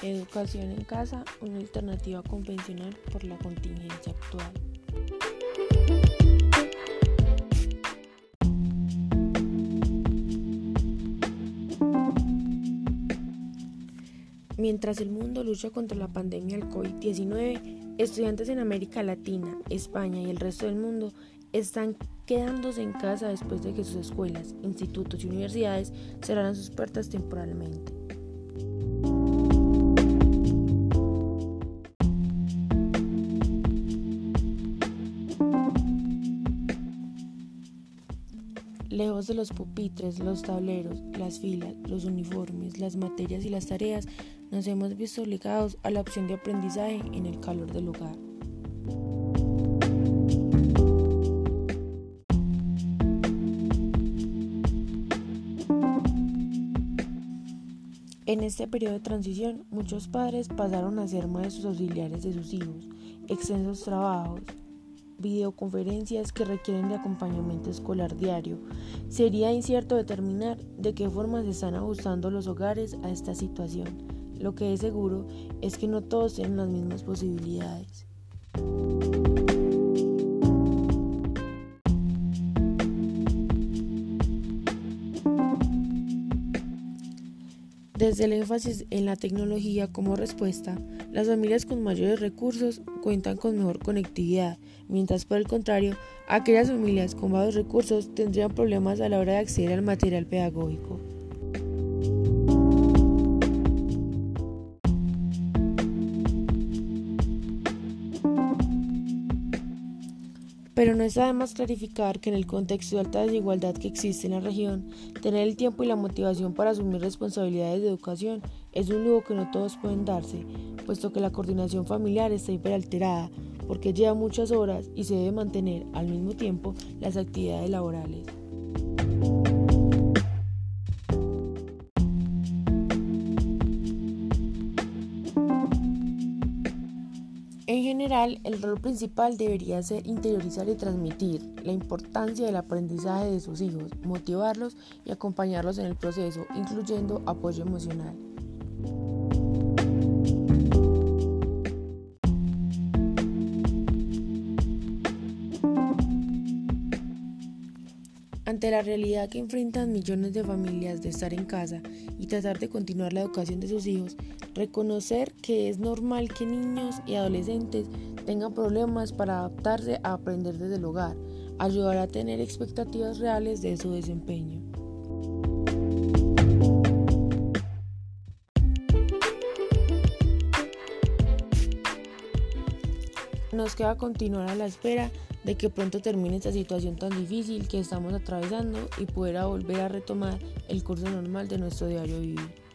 Educación en casa, una alternativa convencional por la contingencia actual. Mientras el mundo lucha contra la pandemia del COVID-19, estudiantes en América Latina, España y el resto del mundo están quedándose en casa después de que sus escuelas, institutos y universidades cerraran sus puertas temporalmente. Lejos de los pupitres, los tableros, las filas, los uniformes, las materias y las tareas, nos hemos visto obligados a la opción de aprendizaje en el calor del hogar. En este periodo de transición, muchos padres pasaron a ser maestros auxiliares de sus hijos, extensos trabajos, videoconferencias que requieren de acompañamiento escolar diario. Sería incierto determinar de qué forma se están ajustando los hogares a esta situación. Lo que es seguro es que no todos tienen las mismas posibilidades. Desde el énfasis en la tecnología como respuesta, las familias con mayores recursos cuentan con mejor conectividad, mientras por el contrario, aquellas familias con bajos recursos tendrían problemas a la hora de acceder al material pedagógico. Pero no está de más clarificar que en el contexto de alta desigualdad que existe en la región, tener el tiempo y la motivación para asumir responsabilidades de educación es un lujo que no todos pueden darse, puesto que la coordinación familiar está hiperalterada, porque lleva muchas horas y se debe mantener al mismo tiempo las actividades laborales. En general, el rol principal debería ser interiorizar y transmitir la importancia del aprendizaje de sus hijos, motivarlos y acompañarlos en el proceso, incluyendo apoyo emocional. Ante la realidad que enfrentan millones de familias de estar en casa y tratar de continuar la educación de sus hijos, reconocer que es normal que niños y adolescentes tengan problemas para adaptarse a aprender desde el hogar, ayudar a tener expectativas reales de su desempeño. Nos queda continuar a la espera de que pronto termine esta situación tan difícil que estamos atravesando y pueda volver a retomar el curso normal de nuestro diario vivir.